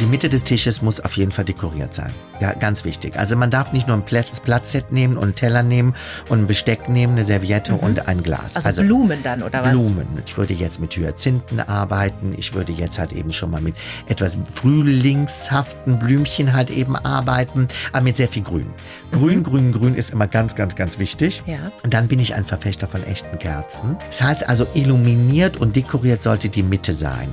Die Mitte des Tisches muss auf jeden Fall dekoriert sein. Ja, ganz wichtig. Also man darf nicht nur ein Platz, Platzset nehmen und einen Teller nehmen und ein Besteck nehmen, eine Serviette und ein Glas. Also, Blumen dann, oder was? Blumen. Ich würde jetzt mit Hyazinthen arbeiten. Ich würde jetzt halt eben schon mal mit etwas frühlingshaften Blümchen halt eben arbeiten, aber mit sehr viel Grün. Grün, grün, grün ist immer ganz, ganz, ganz wichtig. Ja. Und dann bin ich ein Verfechter von echten Kerzen. Das heißt also, illuminiert und dekoriert sollte die Mitte sein.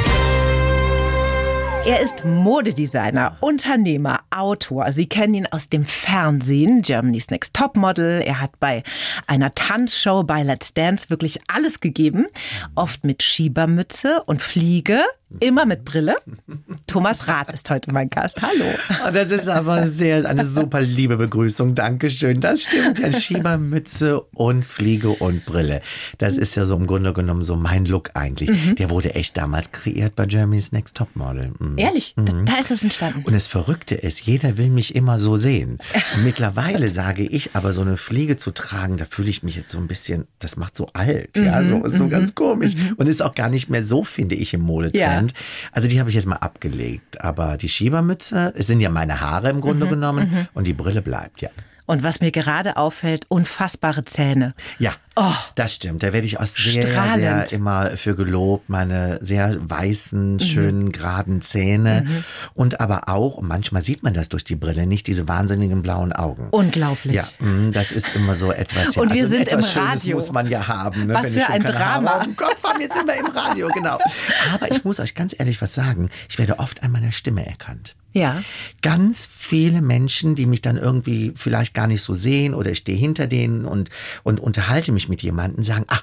Er ist Modedesigner, Unternehmer, Autor. Sie kennen ihn aus dem Fernsehen, Germany's Next Topmodel. Er hat bei einer Tanzshow bei Let's Dance wirklich alles gegeben. Oft mit Schiebermütze und Fliege, immer mit Brille. Thomas Rath ist heute mein Gast. Hallo. Oh, das ist aber sehr eine super liebe Begrüßung. Dankeschön. Das stimmt. Ja, Schiebermütze und Fliege und Brille. Das ist ja so im Grunde genommen so mein Look eigentlich. Mhm. Der wurde echt damals kreiert bei Germany's Next Topmodel. Mhm. Ehrlich, da, da ist es entstanden. Und das Verrückte ist, jeder will mich immer so sehen. Und mittlerweile sage ich, aber so eine Fliege zu tragen, da fühle ich mich jetzt so ein bisschen, das macht so alt. Ja, so ist so ganz komisch. Und ist auch gar nicht mehr so, finde ich, im Modetrend. Also die habe ich jetzt mal abgelegt. Aber die Schiebermütze, es sind ja meine Haare im Grunde genommen und die Brille bleibt, ja. Und was mir gerade auffällt, unfassbare Zähne. Ja, Oh. das stimmt. Da werde ich auch sehr, Strahlend. sehr immer für gelobt. Meine sehr weißen, schönen, geraden Zähne. Und aber auch, und manchmal sieht man das durch die Brille, nicht diese wahnsinnigen blauen Augen. Unglaublich. Ja, mm, das ist immer so etwas. Ja, Und wir also sind etwas im Schönes Radio. muss man ja haben. Ne? Was Wenn für ich schon ein Drama. Haare dem Kopf haben, jetzt sind wir im Radio, genau. Aber ich muss euch ganz ehrlich was sagen. Ich werde oft an meiner Stimme erkannt. Ja. Ganz viele Menschen, die mich dann irgendwie vielleicht gar nicht so sehen oder ich stehe hinter denen und, und unterhalte mich mit jemandem, sagen, ah,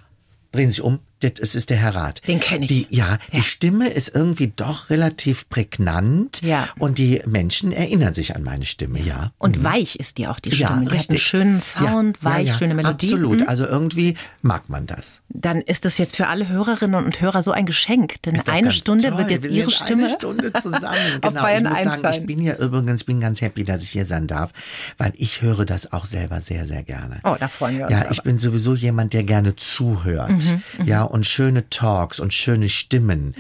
drehen sich um, das ist der Herr Rath. Den kenn ich. Die, ja, die Stimme ist irgendwie doch relativ prägnant Ja. und die Menschen erinnern sich an meine Stimme, ja. Und weich ist die auch, die Stimme. Mhm. Ja, die hat einen richtig. schönen Sound, Ja, weich, ja, ja, schöne Melodie. Absolut. Mhm. Also irgendwie mag man das. Dann ist das jetzt für alle Hörerinnen und Hörer so ein Geschenk. Denn eine Stunde toll. wird jetzt Wir Ihre Stimme Eine Stunde zusammen. auf genau. Bayern ich muss 1 sagen, sein. ich bin ja übrigens, bin ganz happy, dass ich hier sein darf, weil ich höre das auch selber sehr, sehr gerne. Oh, da freuen wir uns Ja, aber. ich bin sowieso jemand, der gerne zuhört. Mhm, ja, und schöne Talks und schöne Stimmen.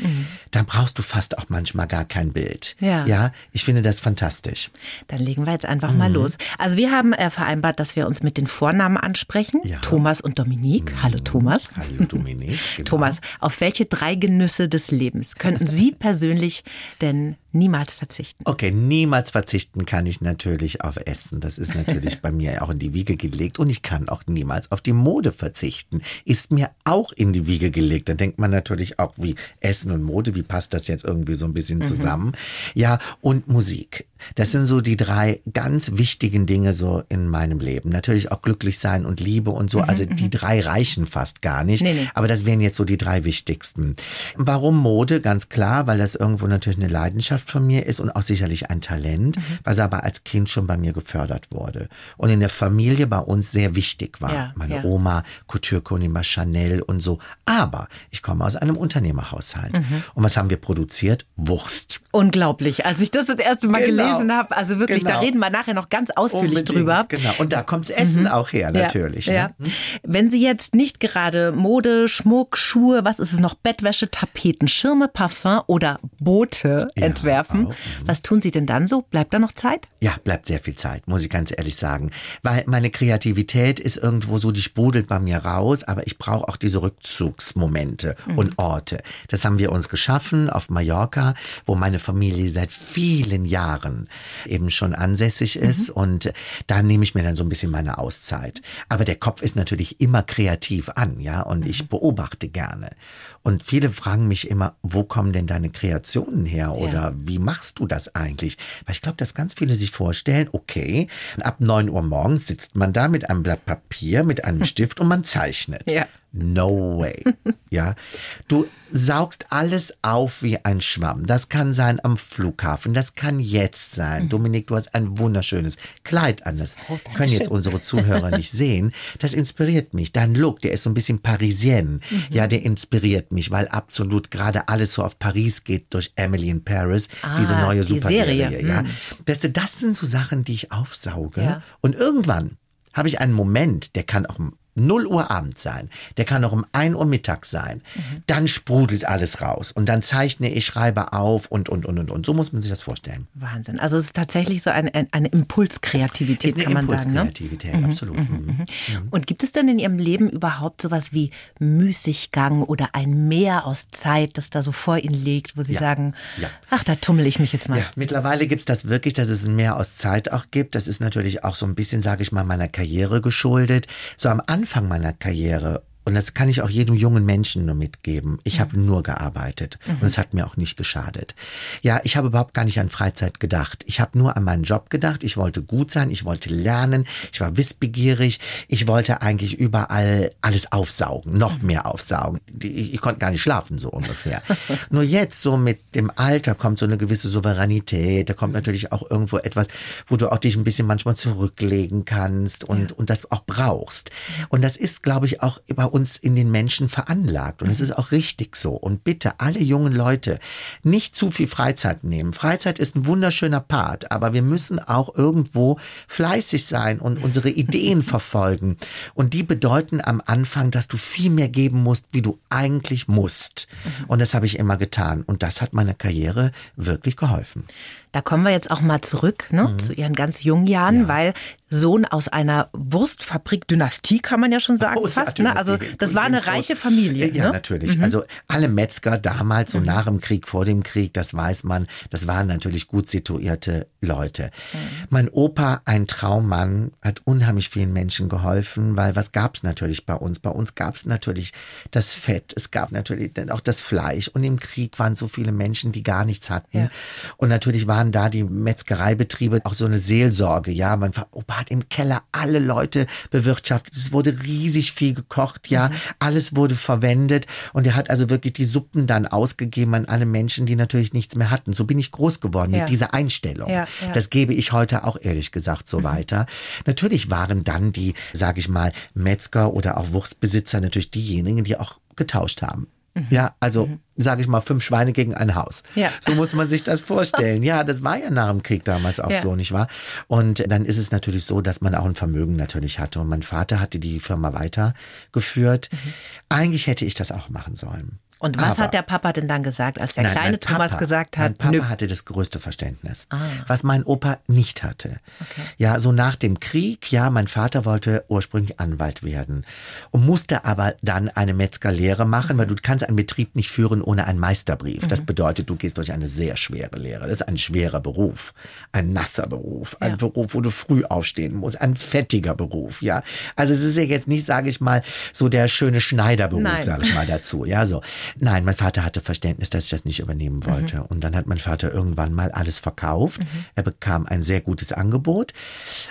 Da brauchst du fast auch manchmal gar kein Bild. Ja. Ja, ich finde das fantastisch. Dann legen wir jetzt einfach Mhm. mal los. Also wir haben äh, vereinbart, dass wir uns mit den Vornamen ansprechen. Ja. Mhm. Thomas und Dominique. Hallo Thomas. Hallo Dominik. Genau. Thomas, auf welche drei Genüsse des Lebens könnten Sie persönlich denn niemals verzichten? Okay, niemals verzichten kann ich natürlich auf Essen. Das ist natürlich bei mir auch in die Wiege gelegt. Und ich kann auch niemals auf die Mode verzichten. Ist mir auch in die Wiege gelegt. Da denkt man natürlich auch, wie Essen und Mode, wie passt das jetzt irgendwie so ein bisschen zusammen? Ja, und Musik. Das sind so die drei ganz wichtigen Dinge so in meinem Leben. Natürlich auch glücklich sein und Liebe und so. Also die drei reichen fast gar nicht. Nee, nee. Aber das wären jetzt so die drei wichtigsten. Warum Mode? Ganz klar, weil das irgendwo natürlich eine Leidenschaft von mir ist und auch sicherlich ein Talent, Mhm. was aber als Kind schon bei mir gefördert wurde. Und in der Familie bei uns sehr wichtig war. Ja, Meine ja. Oma, Couture-Königin Chanel und so. Aber ich komme aus einem Unternehmerhaushalt. Mhm. Und was haben wir produziert? Wurst. Unglaublich. Als ich das das erste Mal Genau. gelesen habe, also wirklich, da Genau. reden wir nachher noch ganz ausführlich Unbedingt, drüber. Mhm. Genau. Und da kommt's Essen auch her, natürlich. Ja, ne? ja. Wenn Sie jetzt nicht gerade Mode, Schmuck, Schuhe, was ist es noch, Bettwäsche, Tapeten, Schirme, Parfum oder Boote Ja, entwerfen, auch, mhm. was tun Sie denn dann so? Bleibt da noch Zeit? Ja, bleibt sehr viel Zeit, muss ich ganz ehrlich sagen. Weil meine Kreativität ist irgendwo so, die sprudelt bei mir raus, aber ich brauche auch diese Rückzugsmomente und Orte. Das haben wir uns geschaffen auf Mallorca, wo meine Familie seit vielen Jahren eben schon ansässig ist und da nehme ich mir dann so ein bisschen meine Auszeit. Aber der Kopf ist natürlich immer kreativ an, ja, und ich beobachte gerne. Und viele fragen mich immer, wo kommen denn deine Kreationen her oder wie machst du das eigentlich? Weil ich glaube, dass ganz viele sich vorstellen, okay, ab 9 Uhr morgens sitzt man da mit einem Blatt Papier, mit einem Stift und man zeichnet. Ja. No way. Ja, du saugst alles auf wie ein Schwamm. Das kann sein am Flughafen, das kann jetzt sein. Mhm. Dominik, du hast ein wunderschönes Kleid an. Das oh, können jetzt unsere Zuhörer nicht sehen. Das inspiriert mich. Dein Look, der ist so ein bisschen Parisienne. Mhm. Ja, der inspiriert mich, weil absolut gerade alles so auf Paris geht durch Emily in Paris, ah, diese neue die Superserie. Serie. Ja, mhm. das, das sind so Sachen, die ich aufsauge. Ja. Und irgendwann habe ich einen Moment, der kann auch 0 Uhr abends sein, der kann auch um 1 Uhr mittags sein, mhm. dann sprudelt alles raus und dann zeichne ich, schreibe auf und, und, und, und, und. So muss man sich das vorstellen. Wahnsinn. Also es ist tatsächlich so eine, eine Impulskreativität, eine kann man sagen. Ne? Impulskreativität, ne? absolut. Mhm, mhm, mhm. Und gibt es denn in Ihrem Leben überhaupt sowas wie Müßiggang oder ein Meer aus Zeit, das da so vor Ihnen liegt, wo Sie ja. sagen, ja. ach, da tummel ich mich jetzt mal. Ja, mittlerweile gibt es das wirklich, dass es ein Meer aus Zeit auch gibt. Das ist natürlich auch so ein bisschen, sage ich mal, meiner Karriere geschuldet. So am Anfang Anfang meiner Karriere und das kann ich auch jedem jungen Menschen nur mitgeben. Ich mhm. habe nur gearbeitet mhm. und es hat mir auch nicht geschadet. Ja, ich habe überhaupt gar nicht an Freizeit gedacht. Ich habe nur an meinen Job gedacht. Ich wollte gut sein, ich wollte lernen, ich war wissbegierig, ich wollte eigentlich überall alles aufsaugen, noch mhm. mehr aufsaugen. Ich, ich konnte gar nicht schlafen, so ungefähr. nur jetzt, so mit dem Alter, kommt so eine gewisse Souveränität. Da kommt natürlich auch irgendwo etwas, wo du auch dich ein bisschen manchmal zurücklegen kannst und, ja. und das auch brauchst. Und das ist, glaube ich, auch bei uns uns in den Menschen veranlagt. Und es mhm. ist auch richtig so. Und bitte alle jungen Leute nicht zu viel Freizeit nehmen. Freizeit ist ein wunderschöner Part, aber wir müssen auch irgendwo fleißig sein und unsere Ideen verfolgen. Und die bedeuten am Anfang, dass du viel mehr geben musst, wie du eigentlich musst. Mhm. Und das habe ich immer getan. Und das hat meiner Karriere wirklich geholfen. Da kommen wir jetzt auch mal zurück ne, mhm. zu Ihren ganz jungen Jahren, ja. weil Sohn aus einer Wurstfabrik-Dynastie, kann man ja schon sagen, oh, fast. Ja, ne? Also das war eine reiche Familie. Ja, ne? natürlich. Mhm. Also alle Metzger damals, so mhm. nach dem Krieg, vor dem Krieg, das weiß man, das waren natürlich gut situierte Leute. Mhm. Mein Opa, ein Traummann, hat unheimlich vielen Menschen geholfen, weil was gab's natürlich bei uns? Bei uns gab's natürlich das Fett, es gab natürlich auch das Fleisch und im Krieg waren so viele Menschen, die gar nichts hatten. Ja. Und natürlich waren da die Metzgereibetriebe auch so eine Seelsorge. Ja, mein Opa hat im Keller alle Leute bewirtschaftet. Es wurde riesig viel gekocht, ja. Mhm. Alles wurde verwendet. Und er hat also wirklich die Suppen dann ausgegeben an alle Menschen, die natürlich nichts mehr hatten. So bin ich groß geworden ja. mit dieser Einstellung. Ja, ja. Das gebe ich heute auch ehrlich gesagt so mhm. weiter. Natürlich waren dann die, sage ich mal, Metzger oder auch Wurstbesitzer natürlich diejenigen, die auch getauscht haben. Mhm. Ja, also mhm. sage ich mal, fünf Schweine gegen ein Haus. Ja. So muss man sich das vorstellen. Ja, das war ja nach dem Krieg damals auch ja. so, nicht wahr? Und dann ist es natürlich so, dass man auch ein Vermögen natürlich hatte. Und mein Vater hatte die Firma weitergeführt. Mhm. Eigentlich hätte ich das auch machen sollen. Und was Aber, hat der Papa denn dann gesagt, als der nein, kleine Thomas Papa, gesagt hat? Mein Papa nö. hatte das größte Verständnis, ah. was mein Opa nicht hatte. Okay. Ja, so nach dem Krieg, ja, mein Vater wollte ursprünglich Anwalt werden und musste aber dann eine Metzgerlehre machen, mhm. weil du kannst einen Betrieb nicht führen ohne einen Meisterbrief. Mhm. Das bedeutet, du gehst durch eine sehr schwere Lehre. Das ist ein schwerer Beruf, ein nasser Beruf, ein ja. Beruf, wo du früh aufstehen musst, ein fettiger Beruf, ja. Also es ist ja jetzt nicht, sage ich mal, so der schöne Schneiderberuf, sage ich mal dazu, ja, so. Nein, mein Vater hatte Verständnis, dass ich das nicht übernehmen wollte. Mhm. Und dann hat mein Vater irgendwann mal alles verkauft. Mhm. Er bekam ein sehr gutes Angebot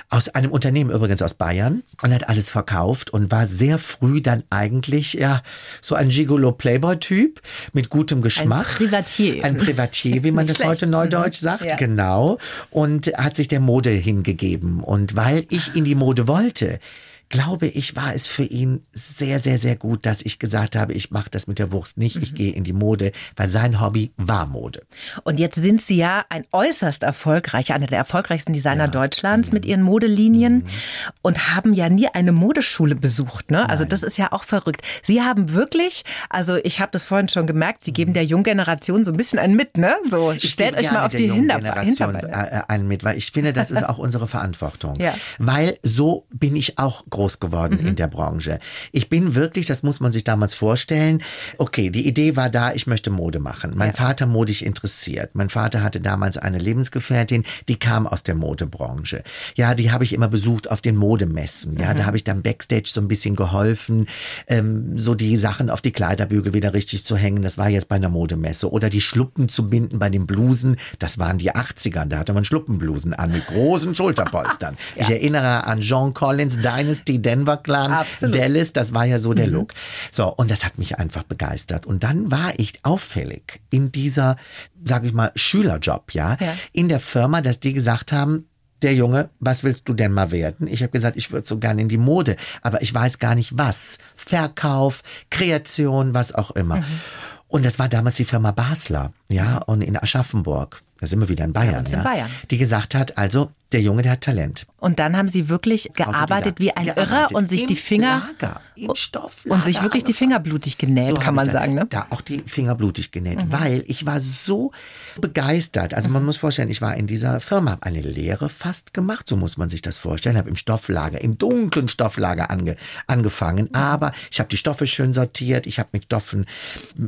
aus einem Unternehmen übrigens aus Bayern und hat alles verkauft und war sehr früh dann eigentlich ja so ein Gigolo Playboy Typ mit gutem Geschmack. Ein Privatier. Ein Privatier, wie man das schlecht. heute neudeutsch mhm. sagt, ja. genau. Und hat sich der Mode hingegeben. Und weil ich in die Mode wollte, glaube ich, war es für ihn sehr, sehr, sehr gut, dass ich gesagt habe, ich mache das mit der Wurst nicht, ich mhm. gehe in die Mode, weil sein Hobby war Mode. Und jetzt sind Sie ja ein äußerst erfolgreicher, einer der erfolgreichsten Designer ja. Deutschlands mhm. mit Ihren Modelinien mhm. und haben ja nie eine Modeschule besucht. Ne? Also das ist ja auch verrückt. Sie haben wirklich, also ich habe das vorhin schon gemerkt, Sie geben mhm. der jungen Generation so ein bisschen einen mit, ne? So ich stellt euch mal auf die Hinterbeine. Äh, einen mit, weil ich finde, das ist auch unsere Verantwortung. Ja. Weil so bin ich auch groß geworden mhm. in der Branche. Ich bin wirklich, das muss man sich damals vorstellen, okay, die Idee war da, ich möchte Mode machen. Mein ja. Vater modisch interessiert. Mein Vater hatte damals eine Lebensgefährtin, die kam aus der Modebranche. Ja, die habe ich immer besucht auf den Modemessen. Ja, mhm. da habe ich dann Backstage so ein bisschen geholfen, ähm, so die Sachen auf die Kleiderbügel wieder richtig zu hängen. Das war jetzt bei einer Modemesse. Oder die Schluppen zu binden bei den Blusen. Das waren die 80ern. Da hatte man Schluppenblusen an mit großen Schulterpolstern. ja. Ich erinnere an Jean Collins, Dynasty die Denver Clan, Absolut. Dallas, das war ja so der Look. So, und das hat mich einfach begeistert. Und dann war ich auffällig in dieser, sag ich mal, Schülerjob, ja, Ja. in der Firma, dass die gesagt haben, der Junge, was willst du denn mal werden? Ich habe gesagt, ich würde so gerne in die Mode, aber ich weiß gar nicht was. Verkauf, Kreation, was auch immer. Und das war damals die Firma Basler, ja, und in Aschaffenburg. Da sind wir wieder in Bayern, ja. in Bayern. Die gesagt hat, also der Junge, der hat Talent. Und dann haben Sie wirklich gearbeitet wie ein Gearbeitet. Irrer und sich Im die Finger Lager, im Stofflager und sich wirklich die Finger blutig genäht, so kann man sagen, ne? Mhm. Da auch die Finger blutig genäht, weil ich war so begeistert. Also Mhm. man muss vorstellen, ich war in dieser Firma, habe eine Lehre fast gemacht, so muss man sich das vorstellen, habe im Stofflager, im dunklen Stofflager ange, angefangen, Mhm. aber ich habe die Stoffe schön sortiert, ich habe mit Stoffen,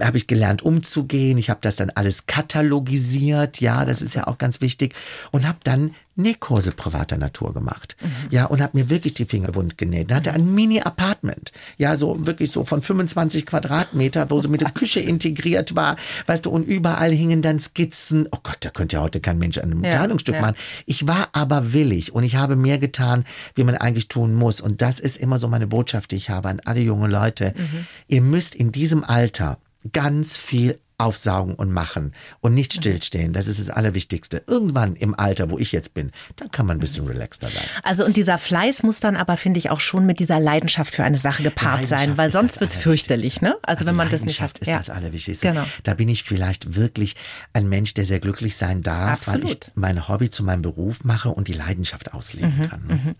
habe ich gelernt umzugehen, ich habe das dann alles katalogisiert, ja, das ist ja auch ganz wichtig und habe dann Nähkurse privater Natur gemacht. Mhm. Ja, und habe mir wirklich die Finger wund genäht. Hatte ein Mini-Apartment. Ja, so wirklich so von 25 Quadratmeter, wo so mit der Küche integriert war. Weißt du, und überall hingen dann Skizzen. Oh Gott, da könnte ja heute kein Mensch an einem Ja, Kleidungsstück ja. machen. Ich war aber willig und ich habe mehr getan, wie man eigentlich tun muss. Und das ist immer so meine Botschaft, die ich habe an alle junge Leute. Mhm. Ihr müsst in diesem Alter ganz viel aufsaugen und machen und nicht stillstehen. Das ist das Allerwichtigste. Irgendwann im Alter, wo ich jetzt bin, dann kann man ein bisschen relaxter sein. Also und dieser Fleiß muss dann aber, finde ich, auch schon mit dieser Leidenschaft für eine Sache gepaart sein, weil sonst wird's Allerwichtigste. fürchterlich, ne? Also, wenn man das nicht hat. ist ja. das Allerwichtigste. Genau. Da bin ich vielleicht wirklich ein Mensch, der sehr glücklich sein darf, weil ich Absolut. mein Hobby zu meinem Beruf mache und die Leidenschaft ausleben Mhm, kann.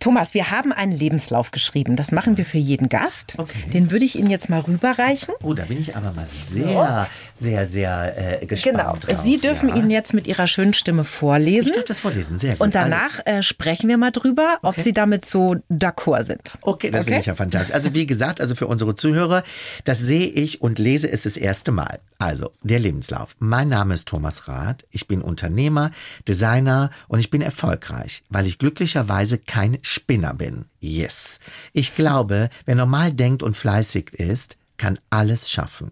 Thomas, wir haben einen Lebenslauf geschrieben. Das machen wir für jeden Gast. Okay. Den würde ich Ihnen jetzt mal rüberreichen. Oh, da bin ich aber mal sehr, sehr, sehr äh, gespannt Genau. drauf. Sie dürfen ja. ihn jetzt mit Ihrer schönen Stimme vorlesen. Ich darf das vorlesen, sehr gut. Und Also, danach äh, sprechen wir mal drüber, ob Okay. Sie damit so d'accord sind. Okay, das Okay? finde ich ja fantastisch. Also wie gesagt, also für unsere Zuhörer, das sehe ich und lese es das erste Mal. Also, der Lebenslauf. Mein Name ist Thomas Rath. Ich bin Unternehmer, Designer und ich bin erfolgreich, weil ich glücklicherweise kein Spinner bin. Yes. Ich glaube, wer normal denkt und fleißig ist, kann alles schaffen.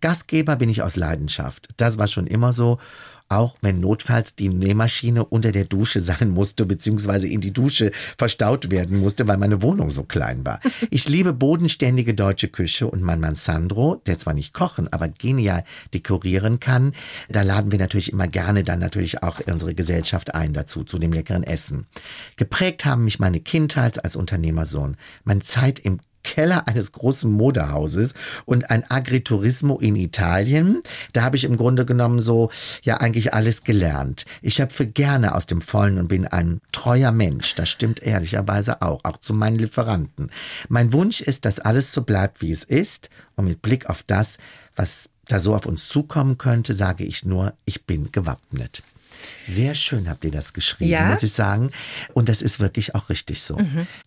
Gastgeber bin ich aus Leidenschaft. Das war schon immer so. Auch wenn notfalls die Nähmaschine unter der Dusche sein musste, beziehungsweise in die Dusche verstaut werden musste, weil meine Wohnung so klein war. Ich liebe bodenständige deutsche Küche und mein Mann Sandro, der zwar nicht kochen, aber genial dekorieren kann, da laden wir natürlich immer gerne dann natürlich auch unsere Gesellschaft ein dazu, zu dem leckeren Essen. Geprägt haben mich meine Kindheit als Unternehmersohn, meine Zeit im Keller eines großen Modehauses und ein Agriturismo in Italien. Da habe ich im Grunde genommen so ja eigentlich alles gelernt. Ich schöpfe gerne aus dem Vollen und bin ein treuer Mensch. Das stimmt ehrlicherweise auch, auch zu meinen Lieferanten. Mein Wunsch ist, dass alles so bleibt, wie es ist. Und mit Blick auf das, was da so auf uns zukommen könnte, sage ich nur, ich bin gewappnet. Sehr schön habt ihr das geschrieben, Ja? Mhm. muss ich sagen. Und das ist wirklich auch richtig so.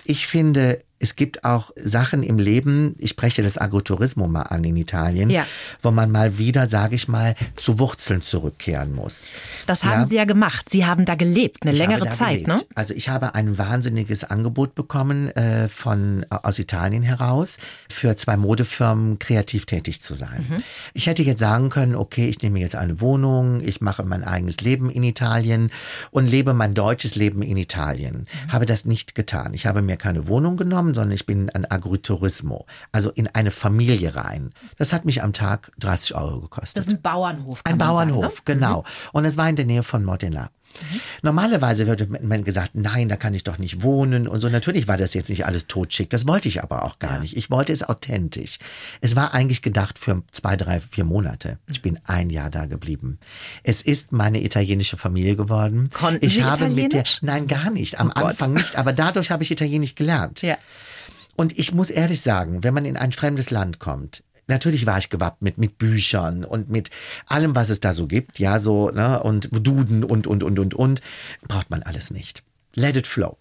Ich finde, es gibt auch Sachen im Leben, ich spreche das Agrotourismo mal an in Italien, Ja. wo man mal wieder, sage ich mal, zu Wurzeln zurückkehren muss. Das haben Ja. Sie ja gemacht. Sie haben da gelebt, eine Ich längere Zeit, ne? Also ich habe ein wahnsinniges Angebot bekommen äh, von aus Italien heraus für zwei Modefirmen kreativ tätig zu sein. Mhm. Ich hätte jetzt sagen können, okay, ich nehme jetzt eine Wohnung, ich mache mein eigenes Leben in Italien und lebe mein deutsches Leben in Italien. Mhm. Habe das nicht getan. Ich habe mir keine Wohnung genommen, sondern ich bin ein Agriturismo, also in eine Familie rein. Das hat mich am Tag 30 Euro gekostet. Das ist ein Bauernhof. Ein Bauernhof, Sagen, ne? genau. Und es war in der Nähe von Modena. Normalerweise würde man gesagt, nein, da kann ich doch nicht wohnen und so. Natürlich war das jetzt nicht alles totschick. Das wollte ich aber auch gar nicht. Ich wollte es authentisch. Es war eigentlich gedacht für zwei, drei, vier Monate. Ich bin ein Jahr da geblieben. Es ist meine italienische Familie geworden. Konnten ich Sie habe mit der, Italienisch? nein, gar nicht. Am Oh. Anfang nicht. Aber dadurch habe ich Italienisch gelernt. Ja. Und ich muss ehrlich sagen, wenn man in ein fremdes Land kommt, natürlich war ich gewappnet mit Büchern und mit allem, was es da so gibt, ja, so, ne, und Duden und, und, und, und, und, braucht man alles nicht. Let it flow.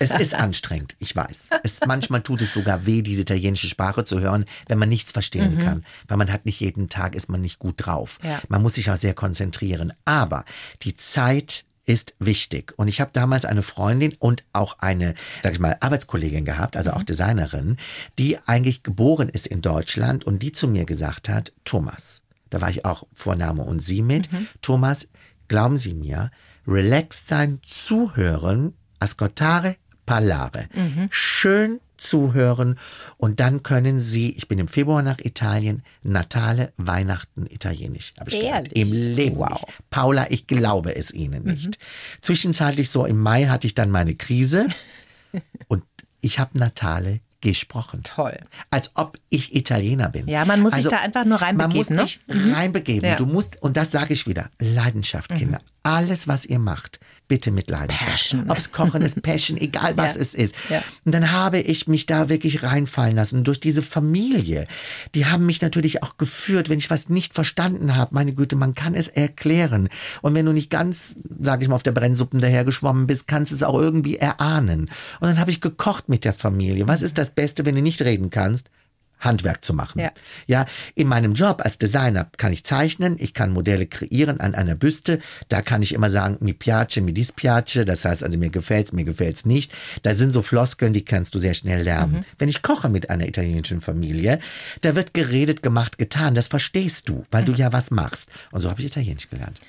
Es ist anstrengend, ich weiß. Es, manchmal tut es sogar weh, diese italienische Sprache zu hören, wenn man nichts verstehen kann. Weil man hat nicht jeden Tag, ist man nicht gut drauf. Ja. Man muss sich auch sehr konzentrieren. Aber die Zeit ist wichtig. Und ich habe damals eine Freundin und auch eine, sag ich mal, Arbeitskollegin gehabt, also auch Designerin, die eigentlich geboren ist in Deutschland und die zu mir gesagt hat, Thomas, da war ich auch Vorname und sie mit, Thomas, glauben Sie mir, relaxed sein, zuhören, ascoltare, Parlare. Schön zuhören und dann können Sie, ich bin im Februar nach Italien, Natale, Weihnachten Italienisch. Habe ich. Ehrlich? Im Leben Wow. nicht. Paula, ich glaube es Ihnen nicht. Zwischenzeitlich so im Mai hatte ich dann meine Krise und ich habe Natale gesprochen. Toll. Als ob ich Italiener bin. Also, Ja, man muss sich da einfach nur reinbegeben, Man muss ne? Mhm. sich reinbegeben. Ja. Mhm. Du musst, und das sage ich wieder, Leidenschaft, Kinder. Alles, was ihr macht, bitte mit Leidenschaft. Passion. Ob es Kochen ist, Passion, egal was Ja. es ist. Ja. Und dann habe ich mich da wirklich reinfallen lassen. Und durch diese Familie, die haben mich natürlich auch geführt, wenn ich was nicht verstanden habe. Meine Güte, man kann es erklären. Und wenn du nicht ganz, sage ich mal, auf der Brennsuppen dahergeschwommen bist, kannst du es auch irgendwie erahnen. Und dann habe ich gekocht mit der Familie. Was ist das Beste, wenn du nicht reden kannst? Handwerk zu machen. Ja. Ja, in meinem Job als Designer kann ich zeichnen, ich kann Modelle kreieren an einer Büste. Da kann ich immer sagen, mi piace, mi dispiace. Das heißt also, mir gefällt's, mir gefällt's nicht. Da sind so Floskeln, die kannst du sehr schnell lernen. Wenn ich koche mit einer italienischen Familie, da wird geredet, gemacht, getan. Das verstehst du, weil du ja was machst. Und so habe ich Italienisch gelernt.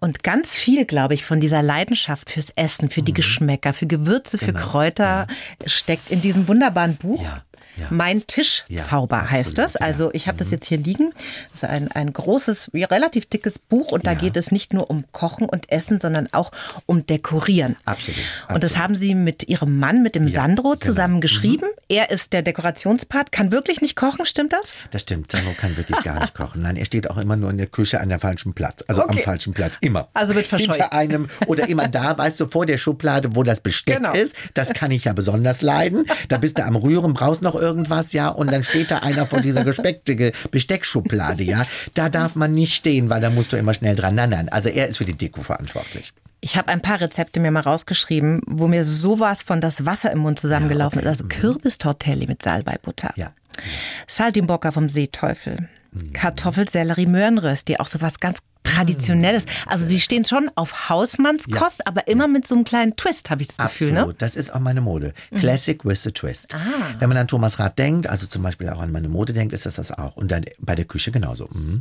Und ganz viel, glaube ich, von dieser Leidenschaft fürs Essen, für die Mhm. Geschmäcker, für Gewürze, für Kräuter steckt in diesem wunderbaren Buch. Genau. Ja, ja. Mein Tischzauber Ja, heißt absolut, das. Also. Mhm. ich habe das jetzt hier liegen. Das ist ein, ein großes, relativ dickes Buch und da geht es nicht nur um Kochen und Essen, sondern auch um Dekorieren. Absolut, Und das absolut. haben Sie mit Ihrem Mann, mit dem Sandro, genau. zusammen geschrieben. Er ist der Dekorationspart, kann wirklich nicht kochen, stimmt das? Das stimmt, Sandro kann wirklich gar nicht kochen. Nein, er steht auch immer nur in der Küche an der falschen Platz. Also am Okay. falschen Platz, immer. Also wird verscheucht. Hinter einem oder immer da, weißt du, vor der Schublade, wo das Besteck Genau. ist. Das kann ich ja besonders leiden. Da bist du am Rühren, brauchst noch irgendwas, ja, und dann steht da einer vor dieser gespeckte Besteckschublade, ja. Da darf man nicht stehen, weil da musst du immer schnell dran. Nein, nein, also er ist für die Deko verantwortlich. Ich habe ein paar Rezepte mir mal rausgeschrieben, wo mir sowas von das Wasser im Mund zusammengelaufen ist. Also Kürbistortelli mit Salbeibutter. Ja. Saltimbocca vom Seeteufel. Kartoffelsellerie Möhrenröst, die auch so was ganz Traditionelles. Also sie stehen schon auf Hausmannskost, aber immer mit so einem kleinen Twist, habe ich das Gefühl. Absolut, Ne? das ist auch meine Mode. Classic with a twist. Wenn man an Thomas Rath denkt, also zum Beispiel auch an meine Mode denkt, ist das das auch. Und dann bei der Küche genauso. Mhm.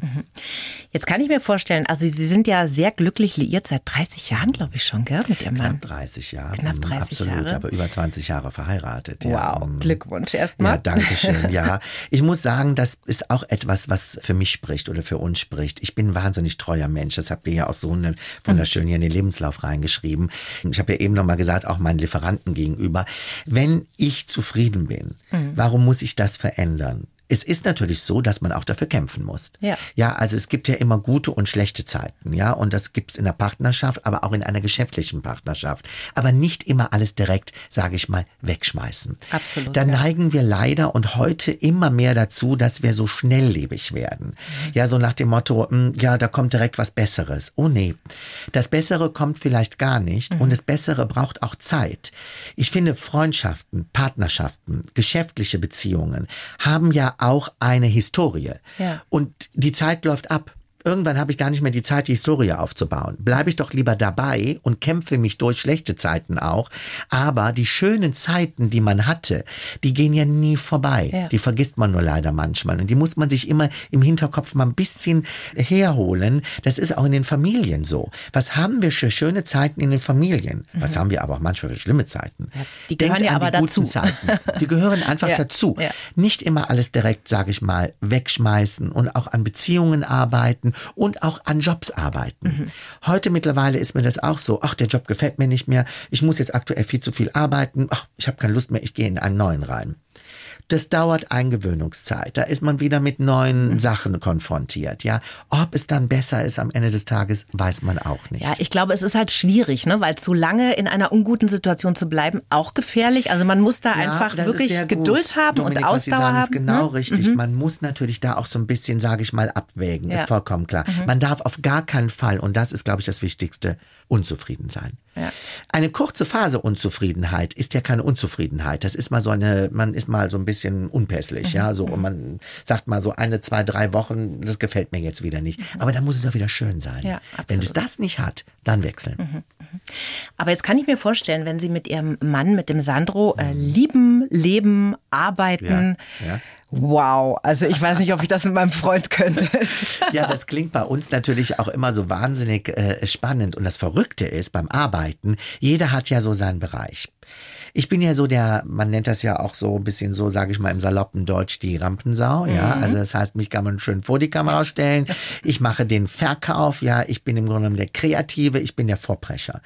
Jetzt kann ich mir vorstellen, also Sie sind ja sehr glücklich liiert, seit 30 Jahren, glaube ich schon, gell, mit Ihrem Mann. Knapp 30 Jahre. Knapp Mhm, 30 Absolut, Jahre. aber über 20 Jahre verheiratet. Ja. Wow, Mhm. Glückwunsch Ja, erstmal. danke schön. Ja, ich muss sagen, das ist auch etwas, was für mich spricht oder für uns spricht. Ich bin wahnsinnig treuer Mensch. Das habt ihr ja auch so eine, wunderschön hier in den Lebenslauf reingeschrieben. Ich habe ja eben noch mal gesagt, auch meinen Lieferanten gegenüber, wenn ich zufrieden bin, warum muss ich das verändern? Es ist natürlich so, dass man auch dafür kämpfen muss. Ja. Ja, also es gibt ja immer gute und schlechte Zeiten, ja, und das gibt's in der Partnerschaft, aber auch in einer geschäftlichen Partnerschaft. Aber nicht immer alles direkt, sage ich mal, wegschmeißen. Absolut, Da ja. neigen wir leider und heute immer mehr dazu, dass wir so schnelllebig werden. Mhm. Ja, so nach dem Motto, hm, ja, da kommt direkt was Besseres. Oh nee, das Bessere kommt vielleicht gar nicht Mhm. und das Bessere braucht auch Zeit. Ich finde, Freundschaften, Partnerschaften, geschäftliche Beziehungen haben ja auch eine Historie. Ja. Und die Zeit läuft ab. Irgendwann habe ich gar nicht mehr die Zeit, die Historie aufzubauen. Bleibe ich doch lieber dabei und kämpfe mich durch schlechte Zeiten auch. Aber die schönen Zeiten, die man hatte, die gehen ja nie vorbei. Ja. Die vergisst man nur leider manchmal. Und die muss man sich immer im Hinterkopf mal ein bisschen herholen. Das ist auch in den Familien so. Was haben wir für schöne Zeiten in den Familien? Was haben wir aber auch manchmal für schlimme Zeiten? Mhm. die gehören ja an aber die guten dazu. Zeiten. Die gehören einfach Ja. dazu. Ja. Nicht immer alles direkt, sage ich mal, wegschmeißen und auch an Beziehungen arbeiten und auch an Jobs arbeiten. Mhm. Heute mittlerweile ist mir das auch so, ach, der Job gefällt mir nicht mehr, ich muss jetzt aktuell viel zu viel arbeiten, ach, ich habe keine Lust mehr, ich gehe in einen neuen rein. Das dauert Eingewöhnungszeit. Da ist man wieder mit Mhm. neuen Sachen konfrontiert. Ja, ob es dann besser ist am Ende des Tages, weiß man auch nicht. Ja, ich glaube, es ist halt schwierig, ne? weil zu lange in einer unguten Situation zu bleiben, auch gefährlich. Also man muss da einfach das ist wirklich. Geduld haben Dominik, und was Sie Ausdauer sagen, haben. ist genau ne? richtig. Man muss natürlich da auch so ein bisschen, sage ich mal, abwägen. Ja. Mhm. Ist vollkommen klar. Man darf auf gar keinen Fall, und das ist, glaube ich, das Wichtigste, unzufrieden sein. Ja. Eine kurze Phase Unzufriedenheit ist ja keine Unzufriedenheit. Das ist mal so eine, man ist mal so ein bisschen unpässlich, Mhm. ja, so, und man sagt mal so eine, zwei, drei Wochen, das gefällt mir jetzt wieder nicht. Aber dann muss es auch wieder schön sein. Mhm. Ja, Wenn es. Mhm. das nicht hat, dann wechseln. Aber jetzt kann ich mir vorstellen, wenn Sie mit Ihrem Mann, mit dem Sandro, äh, lieben, leben, arbeiten. Ja, ja. Wow, also ich weiß nicht, ob ich das mit meinem Freund könnte. Ja, das klingt bei uns natürlich auch immer so wahnsinnig äh, spannend. Und das Verrückte ist beim Arbeiten, jeder hat ja so seinen Bereich. Ich bin ja so der, man nennt das ja auch so ein bisschen so, sage ich mal im saloppen Deutsch, die Rampensau. Ja, also das heißt, mich kann man schön vor die Kamera stellen. Ich mache den Verkauf. Ja, ich bin im Grunde genommen der Kreative. Ich bin der Vorprescher.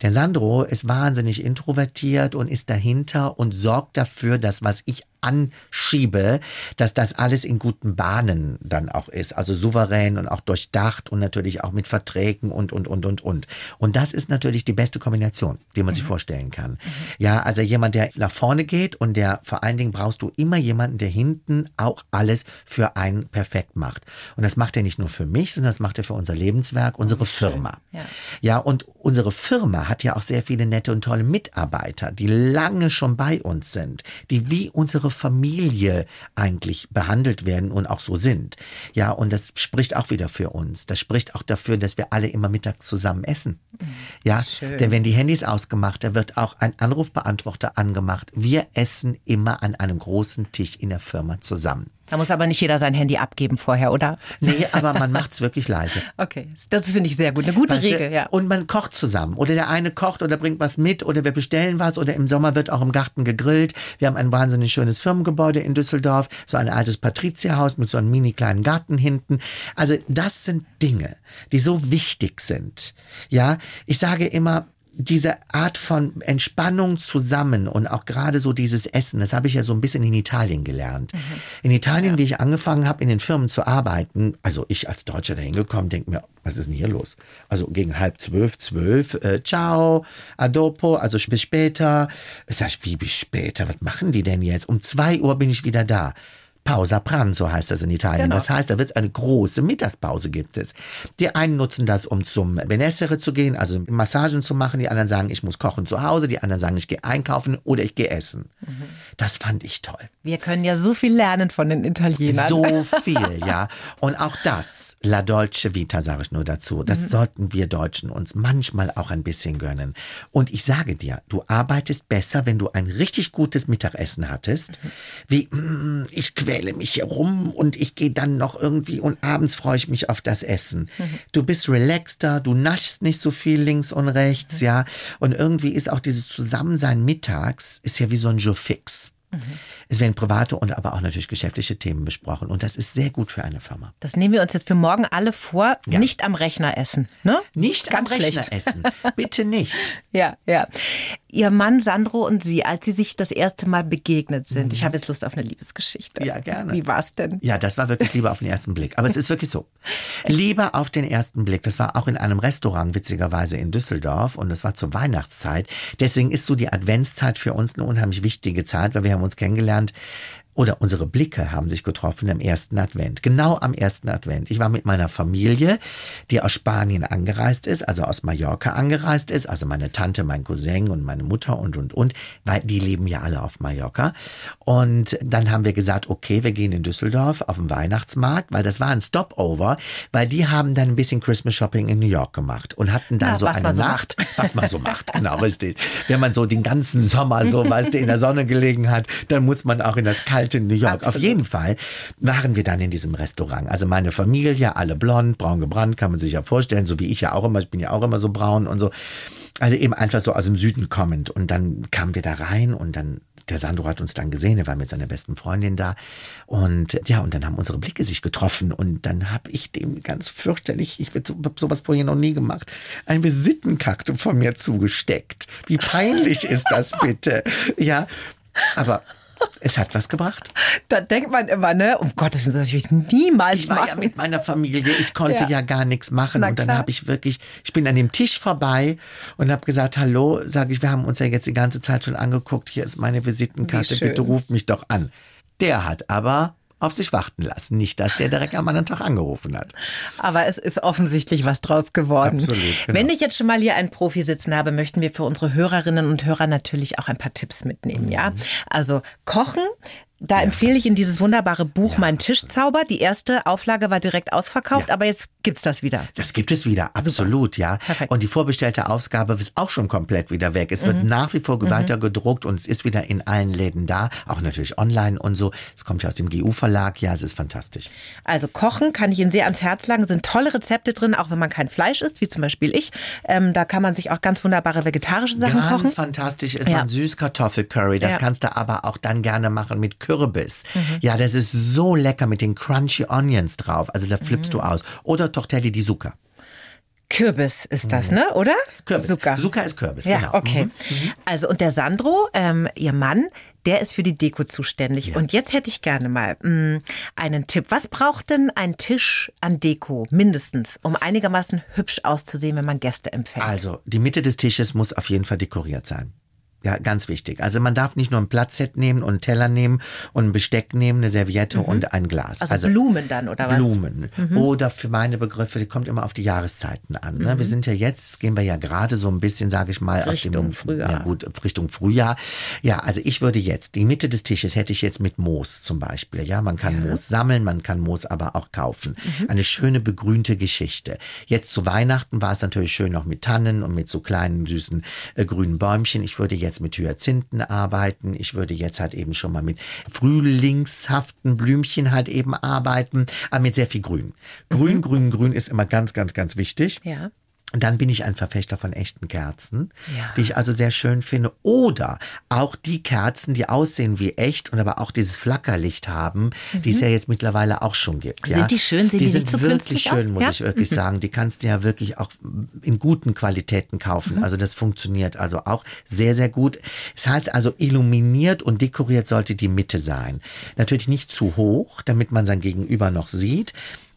Der Sandro ist wahnsinnig introvertiert und ist dahinter und sorgt dafür, dass was ich anschiebe, dass das alles in guten Bahnen dann auch ist. Also souverän und auch durchdacht und natürlich auch mit Verträgen und, und, und, und, und. Und das ist natürlich die beste Kombination, die man mhm. sich vorstellen kann. Mhm. Ja, also jemand, der nach vorne geht und der vor allen Dingen brauchst du immer jemanden, der hinten auch alles für einen perfekt macht. Und das macht er nicht nur für mich, sondern das macht er für unser Lebenswerk, unsere Firma. Ja. ja, und unsere Firma hat ja auch sehr viele nette und tolle Mitarbeiter, die lange schon bei uns sind, die wie unsere Familie eigentlich behandelt werden und auch so sind. Ja, und das spricht auch wieder für uns. Das spricht auch dafür, dass wir alle immer mittags zusammen essen. Mhm. Ja, Schön. denn wenn die Handys ausgemacht, da wird auch ein Anrufbeantworter angemacht. Wir essen immer an einem großen Tisch in der Firma zusammen. Da muss aber nicht jeder sein Handy abgeben vorher, oder? Nee, aber man macht's wirklich leise. Okay, das finde ich sehr gut. Eine gute weißt Regel, du? ja. Und man kocht zusammen. Oder der eine kocht oder bringt was mit oder wir bestellen was oder im Sommer wird auch im Garten gegrillt. Wir haben ein wahnsinnig schönes Firmengebäude in Düsseldorf, so ein altes Patrizierhaus mit so einem mini kleinen Garten hinten. Also das sind Dinge, die so wichtig sind. Ja, ich sage immer, diese Art von Entspannung zusammen und auch gerade so dieses Essen, das habe ich ja so ein bisschen in Italien gelernt. Mhm. In Italien, ja. wie ich angefangen habe, in den Firmen zu arbeiten, also ich als Deutscher da hingekommen, denke mir, was ist denn hier los? Also gegen halb zwölf, zwölf, äh, ciao, adopo, also bis später. Ich, wie bis später? Was machen die denn jetzt? Um zwei Uhr bin ich wieder da. Pausa pranzo heißt das in Italien. Genau. Das heißt, da wird es eine große Mittagspause gibt es. Die einen nutzen das, um zum Benessere zu gehen, also Massagen zu machen. Die anderen sagen, ich muss kochen zu Hause. Die anderen sagen, ich gehe einkaufen oder ich gehe essen. Mhm. Das fand ich toll. Wir können ja so viel lernen von den Italienern. So viel, ja. Und auch das, La Dolce Vita, sage ich nur dazu, das mhm. sollten wir Deutschen uns manchmal auch ein bisschen gönnen. Und ich sage dir, du arbeitest besser, wenn du ein richtig gutes Mittagessen hattest, mhm. wie, mm, ich quäle quäle mich hier rum und ich gehe dann noch irgendwie und abends freue ich mich auf das Essen. Mhm. Du bist relaxter, du naschst nicht so viel links und rechts, mhm. ja. Und irgendwie ist auch dieses Zusammensein mittags, ist ja wie so ein Jour fix. Mhm. Es werden private und aber auch natürlich geschäftliche Themen besprochen. Und das ist sehr gut für eine Firma. Das nehmen wir uns jetzt für morgen alle vor. Ja. Nicht am Rechner essen. Ne? Nicht Ganz am Rechner schlecht. essen. Bitte nicht. ja, ja. Ihr Mann Sandro und Sie, als Sie sich das erste Mal begegnet sind, mhm. ich habe jetzt Lust auf eine Liebesgeschichte. Ja, gerne. Wie war es denn? Ja, das war wirklich Liebe auf den ersten Blick. Aber es ist wirklich so. Liebe auf den ersten Blick. Das war auch in einem Restaurant, witzigerweise in Düsseldorf. Und das war zur Weihnachtszeit. Deswegen ist so die Adventszeit für uns eine unheimlich wichtige Zeit, weil wir haben uns kennengelernt oder unsere Blicke haben sich getroffen am ersten Advent. Genau am ersten Advent. Ich war mit meiner Familie, die aus Spanien angereist ist, also aus Mallorca angereist ist, also meine Tante, mein Cousin und meine Mutter und, und, und, weil die leben ja alle auf Mallorca. Und dann haben wir gesagt, okay, wir gehen in Düsseldorf auf den Weihnachtsmarkt, weil das war ein Stopover, weil die haben dann ein bisschen Christmas Shopping in New York gemacht und hatten dann ja, so eine so Nacht, macht. was man so macht, genau, richtig. Wenn man so den ganzen Sommer so, weißt du, in der Sonne gelegen hat, dann muss man auch in das kalte in New York. Absolut. Auf jeden Fall waren wir dann in diesem Restaurant. Also meine Familie, alle blond, braun gebrannt, kann man sich ja vorstellen, so wie ich ja auch immer. Ich bin ja auch immer so braun und so. Also eben einfach so aus dem Süden kommend. Und dann kamen wir da rein und dann der Sandro hat uns dann gesehen, er war mit seiner besten Freundin da. Und ja, und dann haben unsere Blicke sich getroffen. Und dann habe ich dem ganz fürchterlich, ich habe sowas vorher noch nie gemacht, eine Visitenkarte von mir zugesteckt. Wie peinlich ist das bitte? Ja, aber es hat was gebracht. Da denkt man immer, ne, um Gottes Willen, das würde ich niemals ich war ja mit meiner Familie, ich konnte ja, ja gar nichts machen. Na und dann habe ich wirklich, ich bin an dem Tisch vorbei und habe gesagt, hallo, sage ich, wir haben uns ja jetzt die ganze Zeit schon angeguckt, hier ist meine Visitenkarte, bitte ruft mich doch an. Der hat aber auf sich warten lassen. Nicht, dass der direkt am anderen Tag angerufen hat. Aber es ist offensichtlich was draus geworden. Absolut. Genau. Wenn ich jetzt schon mal hier einen Profi sitzen habe, möchten wir für unsere Hörerinnen und Hörer natürlich auch ein paar Tipps mitnehmen, mhm. ja? Also kochen, Da ja. empfehle ich Ihnen dieses wunderbare Buch ja. Mein Tischzauber. Die erste Auflage war direkt ausverkauft, ja. aber jetzt gibt's das wieder. Das gibt es wieder, absolut, Super. ja. Perfekt. Und die vorbestellte Ausgabe ist auch schon komplett wieder weg. Es mhm. wird nach wie vor mhm. weiter gedruckt und es ist wieder in allen Läden da, auch natürlich online und so. Es kommt ja aus dem GU-Verlag, ja, es ist fantastisch. Also Kochen kann ich Ihnen sehr ans Herz legen. Es sind tolle Rezepte drin, auch wenn man kein Fleisch isst, wie zum Beispiel ich. Ähm, da kann man sich auch ganz wunderbare vegetarische Sachen ganz kochen. Ganz fantastisch ist ja. man Süßkartoffelcurry. Das kannst du aber auch dann gerne machen mit Curry Kürbis. Mhm. Ja, das ist so lecker mit den Crunchy Onions drauf. Also da flippst mhm. du aus. Oder Tortelli di Zucca. Kürbis ist das, mhm. ne? Oder? Kürbis. Zucker. Zucker ist Kürbis, ja, genau. Okay. Mhm. mhm. Also und der Sandro, ähm, ihr Mann, der ist für die Deko zuständig. Ja. Und jetzt hätte ich gerne mal mh, mm, einen Tipp. Was braucht denn ein Tisch an Deko mindestens, um einigermaßen hübsch auszusehen, wenn man Gäste empfängt? Also die Mitte des Tisches muss auf jeden Fall dekoriert sein. Ja, ganz wichtig. Also man darf nicht nur ein Platzset nehmen und einen Teller nehmen und ein Besteck nehmen, eine Serviette mhm. und ein Glas. Also, also, Blumen dann, oder was? Blumen. Mhm. Oder für meine Begriffe, die kommt immer auf die Jahreszeiten an. Ne? Mhm. Wir sind ja jetzt, gehen wir ja gerade so ein bisschen, sage ich mal, Richtung aus dem Frühjahr. Ja gut, Richtung Frühjahr. Ja, also ich würde jetzt, die Mitte des Tisches hätte ich jetzt mit Moos zum Beispiel. Ja, man kann ja. Moos sammeln, man kann Moos aber auch kaufen. Mhm. Eine schöne begrünte Geschichte. Jetzt zu Weihnachten war es natürlich schön noch mit Tannen und mit so kleinen süßen äh, grünen Bäumchen. Ich würde jetzt mit Hyazinthen arbeiten. Ich würde jetzt halt eben schon mal mit frühlingshaften Blümchen halt eben arbeiten, aber mit sehr viel Grün. Grün, mhm. grün, grün ist immer ganz, ganz, ganz wichtig. Ja. Dann bin ich ein Verfechter von echten Kerzen, ja. die ich also sehr schön finde. Oder auch die Kerzen, die aussehen wie echt und aber auch dieses Flackerlicht haben, mhm. die es mhm. ja jetzt mittlerweile auch schon gibt. Sind die schön? Sehen die, die sind so wirklich schön, aus? muss ja? ich wirklich mhm. sagen. Die kannst du ja wirklich auch in guten Qualitäten kaufen. Mhm. Also das funktioniert also auch sehr, sehr gut. Das heißt also, illuminiert und dekoriert sollte die Mitte sein. Natürlich nicht zu hoch, damit man sein Gegenüber noch sieht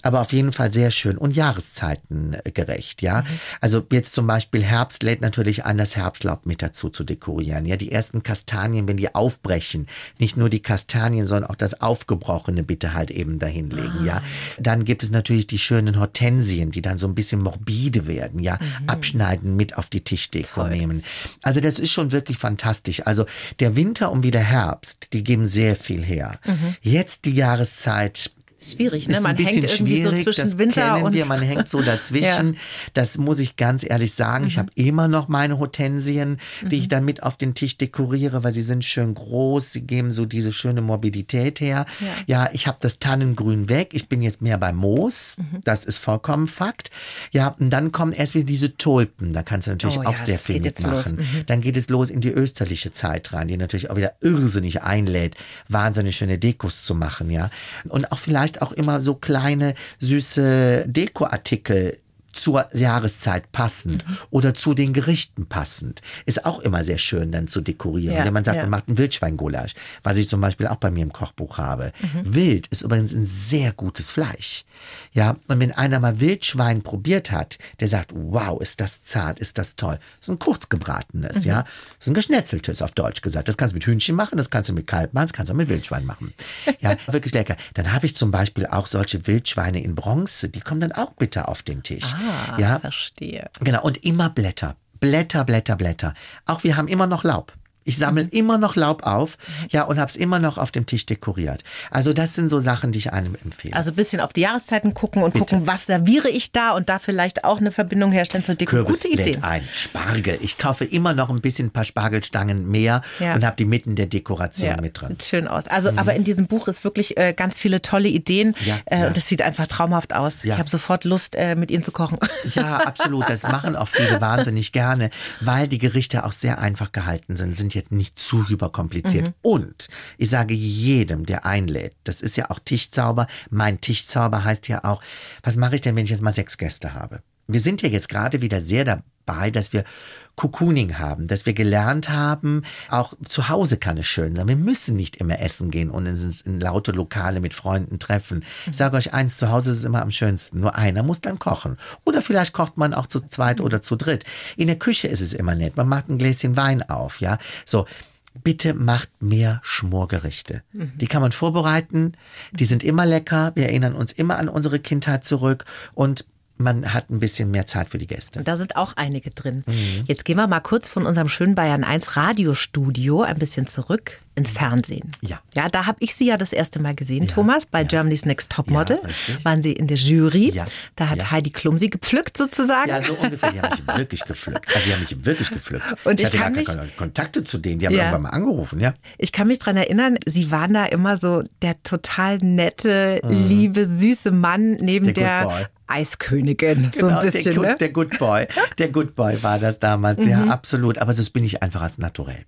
aber auf jeden Fall sehr schön und jahreszeitengerecht, ja. Mhm. Also jetzt zum Beispiel Herbst lädt natürlich an, das Herbstlaub mit dazu zu dekorieren, ja. Die ersten Kastanien, wenn die aufbrechen, nicht nur die Kastanien, sondern auch das Aufgebrochene bitte halt eben dahinlegen, ah. ja. Dann gibt es natürlich die schönen Hortensien, die dann so ein bisschen morbide werden, ja. Mhm. Abschneiden mit auf die Tischdeko Toll. nehmen. Also das ist schon wirklich fantastisch. Also der Winter und wie der Herbst, die geben sehr viel her. Mhm. Jetzt die Jahreszeit, schwierig, ne? Man hängt irgendwie so zwischen das Winter kennen und wir, man hängt so dazwischen. ja. Das muss ich ganz ehrlich sagen. Mhm. Ich habe immer noch meine Hortensien, die mhm. ich dann mit auf den Tisch dekoriere, weil sie sind schön groß, sie geben so diese schöne Mobilität her. Ja, ja ich habe das Tannengrün weg. Ich bin jetzt mehr beim Moos. Mhm. Das ist vollkommen Fakt. Ja, und dann kommen erst wieder diese Tulpen. Da kannst du natürlich oh, auch ja, sehr viel mitmachen. Mhm. Dann geht es los in die österliche Zeit rein, die natürlich auch wieder irrsinnig einlädt, wahnsinnig schöne Dekos zu machen, ja. Und auch vielleicht vielleicht auch immer so kleine süße Dekoartikel zur Jahreszeit passend mhm. oder zu den Gerichten passend. Ist auch immer sehr schön dann zu dekorieren. Ja, Wenn man sagt, ja. man macht einen Wildschweingulasch, was ich zum Beispiel auch bei mir im Kochbuch habe. Mhm. Wild ist übrigens ein sehr gutes Fleisch. Ja, und wenn einer mal Wildschwein probiert hat, der sagt, wow, ist das zart, ist das toll. So ein kurzgebratenes, mhm. ja. So ein geschnetzeltes auf Deutsch gesagt. Das kannst du mit Hühnchen machen, das kannst du mit Kalb machen, das kannst du auch mit Wildschwein machen. Ja, wirklich lecker. Dann habe ich zum Beispiel auch solche Wildschweine in Bronze, die kommen dann auch bitte auf den Tisch. Ah, ja, verstehe. Genau, und immer Blätter. Blätter, Blätter, Blätter. Auch wir haben immer noch Laub. Ich sammle mhm. immer noch Laub auf, ja, und habe es immer noch auf dem Tisch dekoriert. Also das sind so Sachen, die ich einem empfehle. Also ein bisschen auf die Jahreszeiten gucken und Bitte. gucken, was serviere ich da und da vielleicht auch eine Verbindung herstellen zur Deko. Gute Idee. ein, Spargel. Ich kaufe immer noch ein bisschen ein paar Spargelstangen mehr ja. und habe die mitten der Dekoration ja, mit drin. Sieht schön aus. Also, mhm. aber in diesem Buch ist wirklich äh, ganz viele tolle Ideen. Ja, äh, und das sieht einfach traumhaft aus. Ich habe sofort Lust, äh, mit Ihnen zu kochen. Ja, absolut. Das machen auch viele wahnsinnig gerne, weil die Gerichte auch sehr einfach gehalten sind, sind jetzt nicht zu überkompliziert. Mhm. Und ich sage jedem, der einlädt, das ist ja auch Tischzauber. Mein Tischzauber heißt ja auch, was mache ich denn, wenn ich jetzt mal sechs Gäste habe? Wir sind ja jetzt gerade wieder sehr dabei, dass wir Cocooning haben, dass wir gelernt haben, auch zu Hause kann es schön sein. Wir müssen nicht immer essen gehen und in, in laute Lokale mit Freunden treffen. Ich sage euch eins, zu Hause ist es immer am schönsten. Nur einer muss dann kochen. Oder vielleicht kocht man auch zu zweit oder zu dritt. In der Küche ist es immer nett. Man macht ein Gläschen Wein auf, ja. So bitte macht mehr Schmorgerichte. Mhm. Die kann man vorbereiten, die sind immer lecker, wir erinnern uns immer an unsere Kindheit zurück und man hat ein bisschen mehr Zeit für die Gäste. Da sind auch einige drin. Mhm. Jetzt gehen wir mal kurz von unserem schönen Bayern 1 Radiostudio ein bisschen zurück ins Fernsehen. Ja. Ja, da habe ich Sie ja das erste Mal gesehen, Thomas, bei Germany's Next Topmodel. Ja, richtig. waren Sie in der Jury. Ja. Da hat Ja. Heidi Klum Sie gepflückt sozusagen. Ja, so ungefähr. Die haben mich wirklich gepflückt. Also die haben mich wirklich gepflückt. Und ich hatte gar mich- keine Kontakte zu denen. Die haben Ja. irgendwann mal angerufen, ja. Ich kann mich dran erinnern, Sie waren da immer so der total nette, liebe, süße Mann neben Mhm. Der der. Eiskönigin. so ein bisschen, der, Good, ne? Mhm. der Good Boy. Der Good Boy war das damals. Ja, absolut. Aber das bin ich einfach als naturell.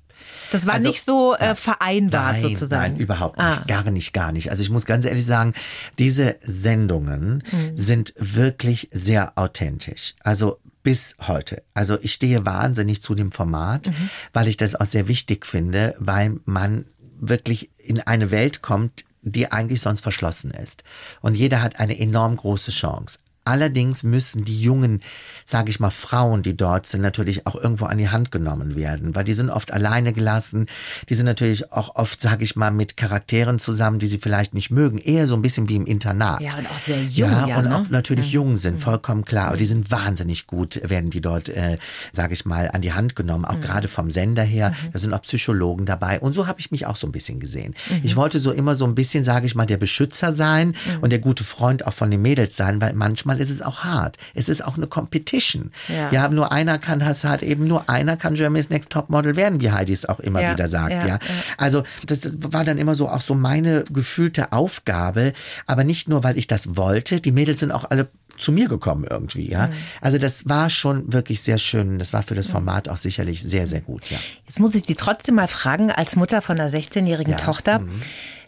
Das war Also- nicht so äh, vereinbart Nein, sozusagen. nein, überhaupt nicht. Ah. Gar nicht, gar nicht. Also ich muss ganz ehrlich sagen, diese Sendungen Mhm. sind wirklich sehr authentisch. Also bis heute. Also ich stehe wahnsinnig zu dem Format, Mhm. weil ich das auch sehr wichtig finde, weil man wirklich in eine Welt kommt, die eigentlich sonst verschlossen ist. Und jeder hat eine enorm große Chance. Allerdings müssen die jungen, sage ich mal, Frauen, die dort sind, natürlich auch irgendwo an die Hand genommen werden, weil die sind oft alleine gelassen. Die sind natürlich auch oft, sage ich mal, mit Charakteren zusammen, die sie vielleicht nicht mögen. Eher so ein bisschen wie im Internat. Ja, und auch sehr jung, Ja, ja, und ne? auch natürlich jung sind, vollkommen klar. Aber die sind wahnsinnig gut, werden die dort, äh, sage ich mal, an die Hand genommen. Auch gerade vom Sender her. Da sind auch Psychologen dabei. Und so habe ich mich auch so ein bisschen gesehen. Ich wollte so immer so ein bisschen, sage ich mal, der Beschützer sein und der gute Freund auch von den Mädels sein, weil manchmal ist es auch hart. Es ist auch eine Competition. Ja. Ja, nur einer kann halt eben, nur einer kann Germany's Next Top Model werden, wie Heidi es auch immer Ja, wieder sagt. ja, Ja. Also das war dann immer so auch so meine gefühlte Aufgabe, aber nicht nur, weil ich das wollte. Die Mädels sind auch alle zu mir gekommen irgendwie, ja. Also das war schon wirklich sehr schön. Das war für das Format auch sicherlich sehr, sehr gut, ja. Jetzt muss ich Sie trotzdem mal fragen, als Mutter von einer 16-jährigen Ja, Tochter.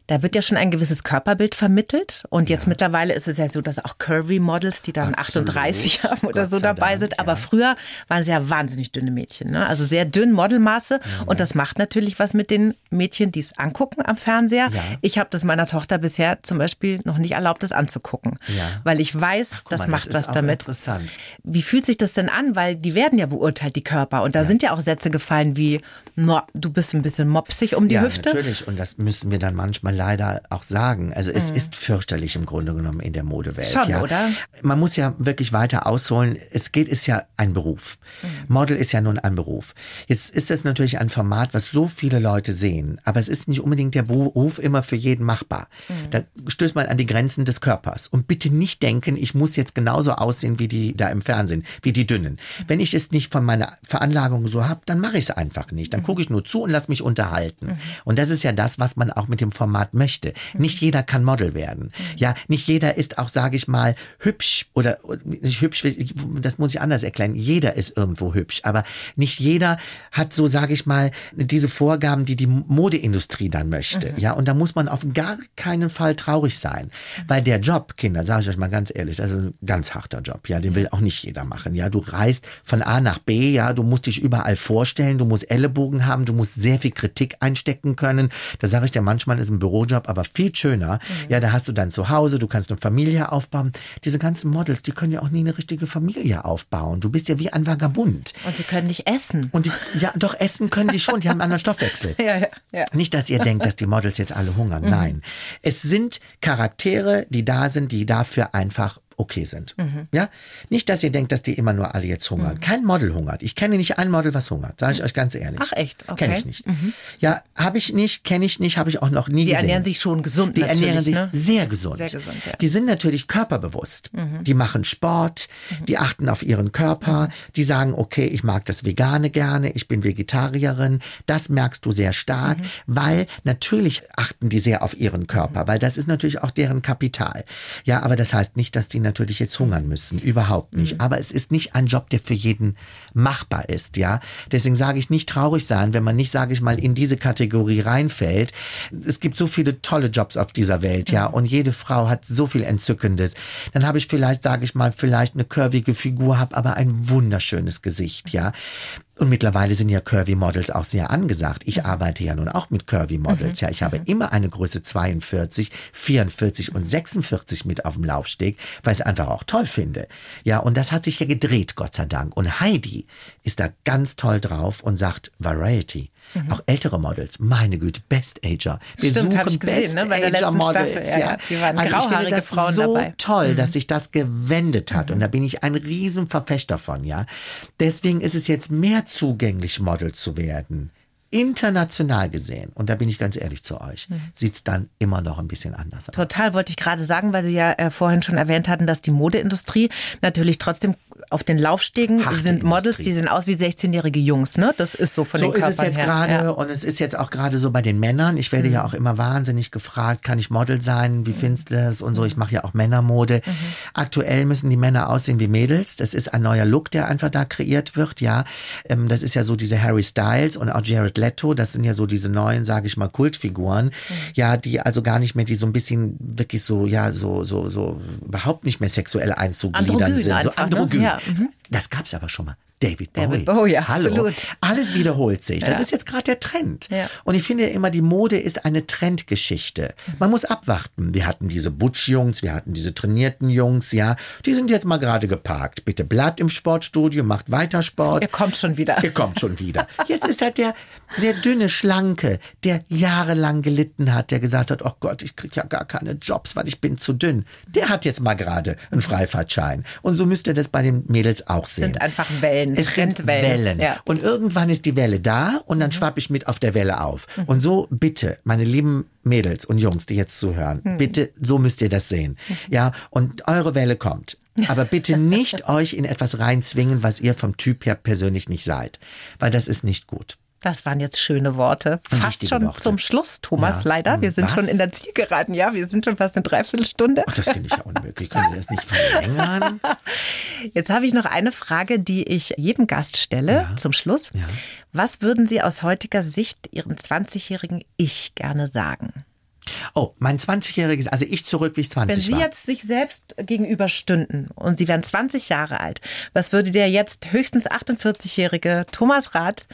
Da wird ja schon ein gewisses Körperbild vermittelt. Und jetzt mittlerweile ist es ja so, dass auch Curvy-Models, die dann Absolut. 38 haben oder Gott so dabei Dank, sind. Aber ja. früher waren sie ja wahnsinnig dünne Mädchen. Ne? Also sehr dünn, Modelmaße. Und das macht natürlich was mit den Mädchen, die es angucken am Fernseher. Ja. Ich habe das meiner Tochter bisher zum Beispiel noch nicht erlaubt, das anzugucken. Ja. Weil ich weiß, Guck das mal, macht ist was damit. Interessant. Wie fühlt sich das denn an? Weil die werden ja beurteilt, die Körper. Und da sind ja auch Sätze gefallen wie, "Na, du bist ein bisschen mopsig um die ja, Hüfte. natürlich. Und das müssen wir dann manchmal leider auch sagen. Also es ist fürchterlich im Grunde genommen in der Modewelt. Mhm. Schon, ja. oder? Man muss ja wirklich weiter ausholen. Es geht, ist ja ein Beruf. Mhm. Model ist ja nun ein Beruf. Jetzt ist das natürlich ein Format, was so viele Leute sehen. Aber es ist nicht unbedingt der Beruf immer für jeden machbar. Mhm. Da stößt man an die Grenzen des Körpers. Und bitte nicht denken, ich muss jetzt genauso aussehen wie die da im Fernsehen, wie die Dünnen. Wenn ich es nicht von meiner Veranlagung so habe, dann mache ich es einfach nicht. Dann gucke ich nur zu und lass mich unterhalten. Und das ist ja das, was man auch mit dem Format möchte. Nicht jeder kann Model werden. Ja, nicht jeder ist auch, sage ich mal, hübsch oder nicht hübsch, das muss ich anders erklären. Jeder ist irgendwo hübsch, aber nicht jeder hat so, sage ich mal, diese Vorgaben, die die Modeindustrie dann möchte. Ja, und da muss man auf gar keinen Fall traurig sein, weil der Job, Kinder, sage ich euch mal ganz ehrlich, das ist ein ganz harter Job. Ja, den will auch nicht jeder machen. Ja, du reist von A nach B. Ja, du musst dich überall vorstellen, du musst Ellenbogen haben, du musst sehr viel Kritik einstecken können. Da sage ich dir, manchmal ist ein Bürojob aber viel schöner. Ja, da hast du dann zu Hause, du kannst eine Familie aufbauen. Diese ganzen Models, die können ja auch nie eine richtige Familie aufbauen. Du bist ja wie ein Vagabund. Und sie können nicht essen. Und die, ja, doch essen können die schon, die haben einen anderen Stoffwechsel. Ja, ja, ja. Nicht, dass ihr denkt, dass die Models jetzt alle hungern. Nein. Es sind Charaktere, die da sind, die dafür einfach okay sind. Ja? Nicht, dass ihr denkt, dass die immer nur alle jetzt hungern. Kein Model hungert. Ich kenne nicht ein Model, was hungert. Sage ich euch ganz ehrlich. Ach, echt? Okay. Kenne ich nicht. Ja, habe ich nicht, kenne ich nicht, habe ich auch noch nie Die gesehen. ernähren sich schon gesund Die ernähren sich ne? sehr gesund. Sehr gesund, ja. Mhm. Die sind natürlich körperbewusst. Die machen Sport, die achten auf ihren Körper, die sagen, okay, ich mag das Vegane gerne, ich bin Vegetarierin. Das merkst du sehr stark, Mhm. weil natürlich achten die sehr auf ihren Körper, weil das ist natürlich auch deren Kapital. Ja, aber das heißt nicht, dass die natürlich jetzt hungern müssen. Überhaupt nicht. Mhm. Aber es ist nicht ein Job, der für jeden machbar ist, ja. Deswegen sage ich nicht traurig sein, wenn man nicht, sage ich mal, in diese Kategorie reinfällt. Es gibt so viele tolle Jobs auf dieser Welt, ja. Und jede Frau hat so viel Entzückendes. Dann habe ich vielleicht, sage ich mal, vielleicht eine curvige Figur, habe aber ein wunderschönes Gesicht, ja. Und mittlerweile sind ja Curvy Models auch sehr angesagt. Ich arbeite ja nun auch mit Curvy Models. Ja, ich habe immer eine Größe 42, 44 und 46 mit auf dem Laufsteg, weil ich es einfach auch toll finde. Ja, und das hat sich ja gedreht, Gott sei Dank. Und Heidi ist da ganz toll drauf und sagt Variety. Auch ältere Models, meine Güte, Best Ager. Wir Stimmt, suchen ich gesehen, Best ne, bei der Ager Models. Staffel, ja, ja. Die waren also ich finde das Frauen so dabei. Mhm. toll, dass sich das gewendet hat. Und da bin ich ein Riesenverfechter von, ja. Deswegen ist es jetzt mehr zugänglich, Model zu werden. International gesehen, und da bin ich ganz ehrlich zu euch, Mhm. sieht's dann immer noch ein bisschen anders aus. Total, wollte ich gerade sagen, weil Sie ja äh, vorhin schon erwähnt hatten, dass die Modeindustrie natürlich trotzdem auf den Laufstegen Harte sind Models, Industrie. die sehen aus wie 16-jährige Jungs, ne? Das ist so von so den ist es Körpern jetzt her. gerade Ja. Mhm. und es ist jetzt auch gerade so bei den Männern. Ich werde ja auch immer wahnsinnig gefragt, kann ich Model sein? Wie findest du das? Und so, ich mache ja auch Männermode. Mhm. Aktuell müssen die Männer aussehen wie Mädels. Das ist ein neuer Look, der einfach da kreiert wird, ja. Ähm, Das ist ja so diese Harry Styles und auch Jared Leto. Das sind ja so diese neuen, sage ich mal, Kultfiguren. Mhm. Ja, die also gar nicht mehr, die so ein bisschen wirklich so, ja, so, so, so überhaupt nicht mehr sexuell einzugliedern Androgyn sind. So einfach, ne? androgyn. Ja, mhm. Das gab's aber schon mal. David Bowie. David Bowie, ja, Hallo. absolut. Alles wiederholt sich. Das Ja. ist jetzt gerade der Trend. Ja. Und ich finde immer, die Mode ist eine Trendgeschichte. Man muss abwarten. Wir hatten diese Butch-Jungs, wir hatten diese trainierten Jungs, ja. Die sind jetzt mal gerade geparkt. Bitte bleibt im Sportstudio, macht weiter Sport. Ihr kommt schon wieder. Ihr kommt schon wieder. Jetzt ist halt der sehr dünne, schlanke, der jahrelang gelitten hat, der gesagt hat, oh Gott, ich krieg ja gar keine Jobs, weil ich bin zu dünn. Der hat jetzt mal gerade einen Freifahrtschein. Und so müsst ihr das bei den Mädels auch sehen. sind einfach Wellen, Es sind. Wellen. Ja. Und irgendwann ist die Welle da und dann schwapp ich mit auf der Welle auf. Und so bitte, meine lieben Mädels und Jungs, die jetzt zuhören, bitte, so müsst ihr das sehen. Ja, und eure Welle kommt. Aber bitte nicht euch in etwas reinzwingen, was ihr vom Typ her persönlich nicht seid. Weil das ist nicht gut. Das waren jetzt schöne Worte. Fast schon Worte. zum Schluss, Thomas, Ja. leider. Wir sind Was? schon in der Zielgeraden. Ja, wir sind schon fast eine Dreiviertelstunde. Ach, das finde ich ja unmöglich. Könnt ihr das nicht verlängern? Jetzt habe ich noch eine Frage, die ich jedem Gast stelle zum Schluss. Ja. Was würden Sie aus heutiger Sicht Ihrem 20-jährigen Ich gerne sagen? Oh, mein 20-jähriges, also ich zurück, wie ich 20 Wenn Sie war. jetzt sich selbst gegenüber stünden und Sie wären 20 Jahre alt, was würde der jetzt höchstens 48-jährige Thomas Rath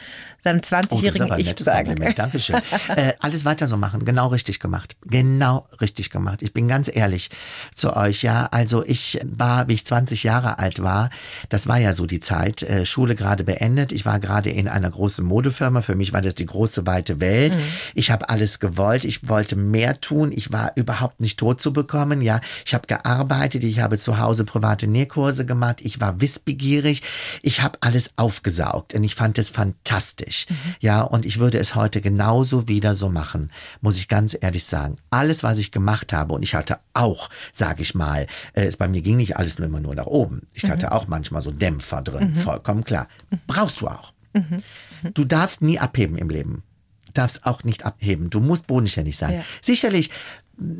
seinem Oh, das ist 20-jährigen aber ein Ich sagen? Kompliment. Dankeschön. äh, alles weiter so machen. Genau richtig gemacht. Genau richtig gemacht. Ich bin ganz ehrlich zu euch. Ja, also ich war, wie ich 20 Jahre alt war, das war ja so die Zeit, äh, Schule gerade beendet. Ich war gerade in einer großen Modefirma. Für mich war das die große, weite Welt. Ich habe alles gewollt. Ich wollte mehr tun. Ich war überhaupt nicht tot zu bekommen. Ja, ich habe gearbeitet. Ich habe zu Hause private Nähkurse gemacht. Ich war wissbegierig. Ich habe alles aufgesaugt und ich fand es fantastisch. Ja, und ich würde es heute genauso wieder so machen, muss ich ganz ehrlich sagen. Alles, was ich gemacht habe, und ich hatte auch, sage ich mal, äh, es bei mir ging nicht alles nur immer nur nach oben. Ich hatte auch manchmal so Dämpfer drin, vollkommen klar. Brauchst du auch. Du darfst nie abheben im Leben. Darfst auch nicht abheben. Du musst bodenständig sein. Ja. Sicherlich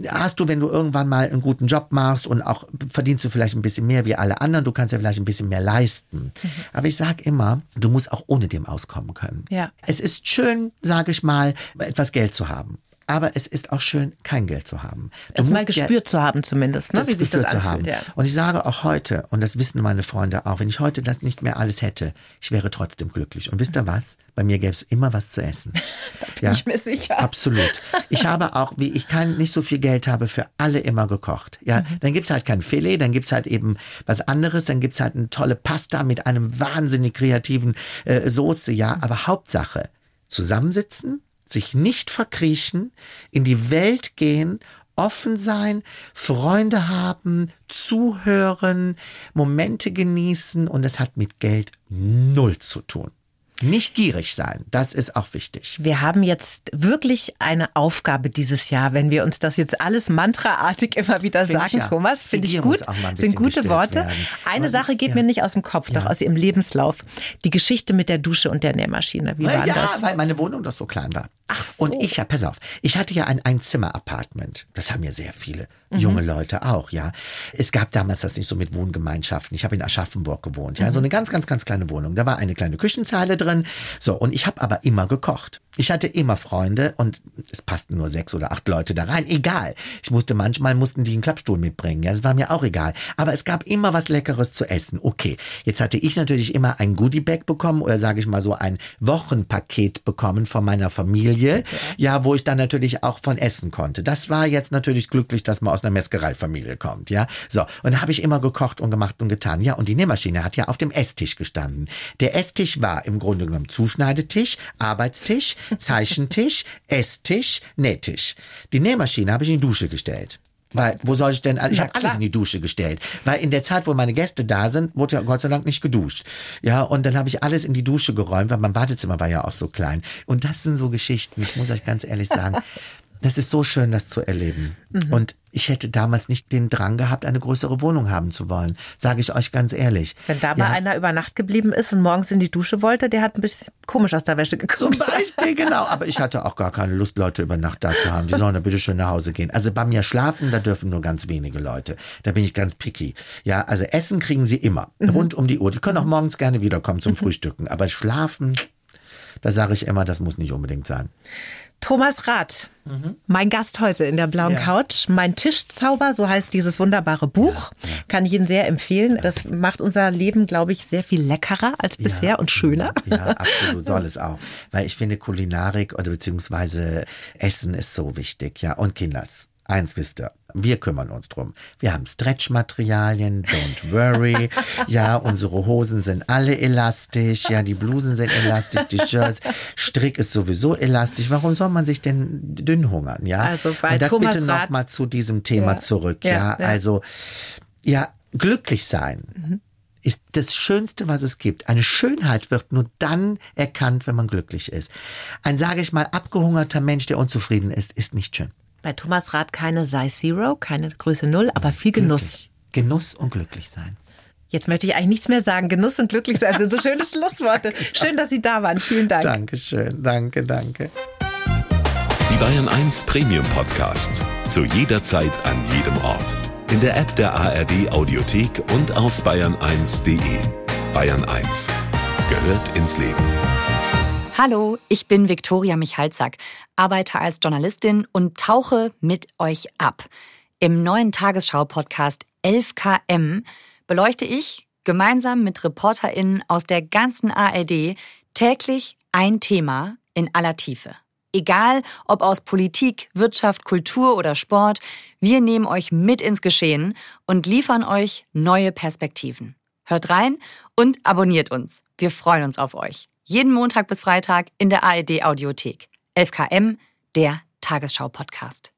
hast du, wenn du irgendwann mal einen guten Job machst und auch verdienst du vielleicht ein bisschen mehr wie alle anderen, du kannst ja vielleicht ein bisschen mehr leisten. Aber ich sag immer, du musst auch ohne dem auskommen können. Ja. Es ist schön, sage ich mal, etwas Geld zu haben. Aber es ist auch schön, kein Geld zu haben. Du Es mal musst ja- gespürt zu haben zumindest, ne? wie sich das anfühlt. haben. Ja. Und ich sage auch heute, und das wissen meine Freunde auch, wenn ich heute das nicht mehr alles hätte, ich wäre trotzdem glücklich. Und wisst ihr was? Bei mir gäbe es immer was zu essen. ja, ich mir sicher. Absolut. Ich habe auch, wie ich kein, nicht so viel Geld habe, für alle immer gekocht. Ja, Mhm. dann gibt's halt kein Filet, dann gibt's halt eben was anderes, dann gibt's halt eine tolle Pasta mit einem wahnsinnig kreativen äh, Soße, ja. Aber Hauptsache, zusammensitzen, sich nicht verkriechen, in die Welt gehen, offen sein, Freunde haben, zuhören, Momente genießen und es hat mit Geld null zu tun. Nicht gierig sein, das ist auch wichtig. Wir haben jetzt wirklich eine Aufgabe dieses Jahr, wenn wir uns das jetzt alles mantraartig immer wieder Find sagen, ja. Thomas. Finde ich gut. Sind gute Worte. werden. Eine Aber- Sache geht ja. mir nicht aus dem Kopf, doch aus Ihrem Lebenslauf. Die Geschichte mit der Dusche und der Nähmaschine. Wie war ja, das? weil meine Wohnung doch so klein war. Ach so. Und ich, ja, pass auf, ich hatte ja ein Einzimmer-Apartment. Das haben ja sehr viele Mhm. junge Leute auch, ja. Es gab damals das nicht so mit Wohngemeinschaften. Ich habe in Aschaffenburg gewohnt, Mhm. ja, so eine ganz, ganz, ganz kleine Wohnung. Da war eine kleine Küchenzeile drin. So, und ich habe aber immer gekocht. Ich hatte immer Freunde und es passten nur sechs oder acht Leute da rein. Egal. Ich musste manchmal mussten die einen Klappstuhl mitbringen. Ja, das war mir auch egal. Aber es gab immer was Leckeres zu essen. Okay. Jetzt hatte ich natürlich immer ein Goodiebag bekommen oder sage ich mal so ein Wochenpaket bekommen von meiner Familie. Ja. wo ich dann natürlich auch von essen konnte. Das war jetzt natürlich glücklich, dass man aus einer Metzgereifamilie kommt. Ja, so. Und da habe ich immer gekocht und gemacht und getan. Ja, und die Nähmaschine hat ja auf dem Esstisch gestanden. Der Esstisch war im Grunde genommen Zuschneidetisch, Arbeitstisch, Zeichentisch, Esstisch, Nähtisch. Die Nähmaschine habe ich in die Dusche gestellt. Weil, wo soll ich denn, ich habe alles in die Dusche gestellt. Weil in der Zeit, wo meine Gäste da sind, wurde ja Gott sei Dank nicht geduscht. Ja, und dann habe ich alles in die Dusche geräumt, weil mein Badezimmer war ja auch so klein. Und das sind so Geschichten, ich muss euch ganz ehrlich sagen, das ist so schön, das zu erleben. Mhm. Und ich hätte damals nicht den Drang gehabt, eine größere Wohnung haben zu wollen. Sage ich euch ganz ehrlich. Wenn da mal ja. einer über Nacht geblieben ist und morgens in die Dusche wollte, der hat ein bisschen komisch aus der Wäsche geguckt. Zum Beispiel, genau. Aber ich hatte auch gar keine Lust, Leute über Nacht da zu haben. Die sollen ja bitte schön nach Hause gehen. Also bei mir schlafen, da dürfen nur ganz wenige Leute. Da bin ich ganz picky. Ja, also Essen kriegen sie immer. Mhm. Rund um die Uhr. Die können auch morgens gerne wiederkommen zum mhm. Frühstücken. Aber schlafen, da sage ich immer, das muss nicht unbedingt sein. Thomas Rath, mhm. mein Gast heute in der blauen ja. Couch. Mein Tischzauber, so heißt dieses wunderbare Buch. Ja, ja. Kann ich Ihnen sehr empfehlen. Das macht unser Leben, glaube ich, sehr viel leckerer als bisher und schöner. Ja, absolut, soll es auch. Weil ich finde, Kulinarik oder beziehungsweise Essen ist so wichtig, ja. Und Kinders. Eins wisst ihr, wir kümmern uns drum. Wir haben Stretchmaterialien, don't worry. ja, unsere Hosen sind alle elastisch, ja, die Blusen sind elastisch, die Shirts, Strick ist sowieso elastisch. Warum soll man sich denn dünn hungern, ja? Also bei Und das Thomas bitte nochmal zu diesem Thema ja. zurück, ja, ja, ja, Also, ja, glücklich sein. Mhm ist das Schönste, was es gibt. Eine Schönheit wird nur dann erkannt, wenn man glücklich ist. Ein, sage ich mal, abgehungerter Mensch, der unzufrieden ist, ist nicht schön. Bei Thomas Rath keine Size Zero, keine Größe Null, aber viel Genuss. Glücklich. Genuss und glücklich sein. Jetzt möchte ich eigentlich nichts mehr sagen. Genuss und glücklich sein sind so schöne Schlussworte. Schön, dass Sie da waren. Vielen Dank. Dankeschön. Danke, danke. Die Bayern 1 Premium Podcasts. Zu jeder Zeit, an jedem Ort. In der App der ARD Audiothek und auf bayern1.de. Bayern 1 gehört ins Leben. Hallo, ich bin Viktoria Michalzack, arbeite als Journalistin und tauche mit euch ab. Im neuen Tagesschau-Podcast 11KM beleuchte ich gemeinsam mit ReporterInnen aus der ganzen ARD täglich ein Thema in aller Tiefe. Egal ob aus Politik, Wirtschaft, Kultur oder Sport, wir nehmen euch mit ins Geschehen und liefern euch neue Perspektiven. Hört rein und abonniert uns. Wir freuen uns auf euch. Jeden Montag bis Freitag in der ARD Audiothek. 11KM, der Tagesschau-Podcast.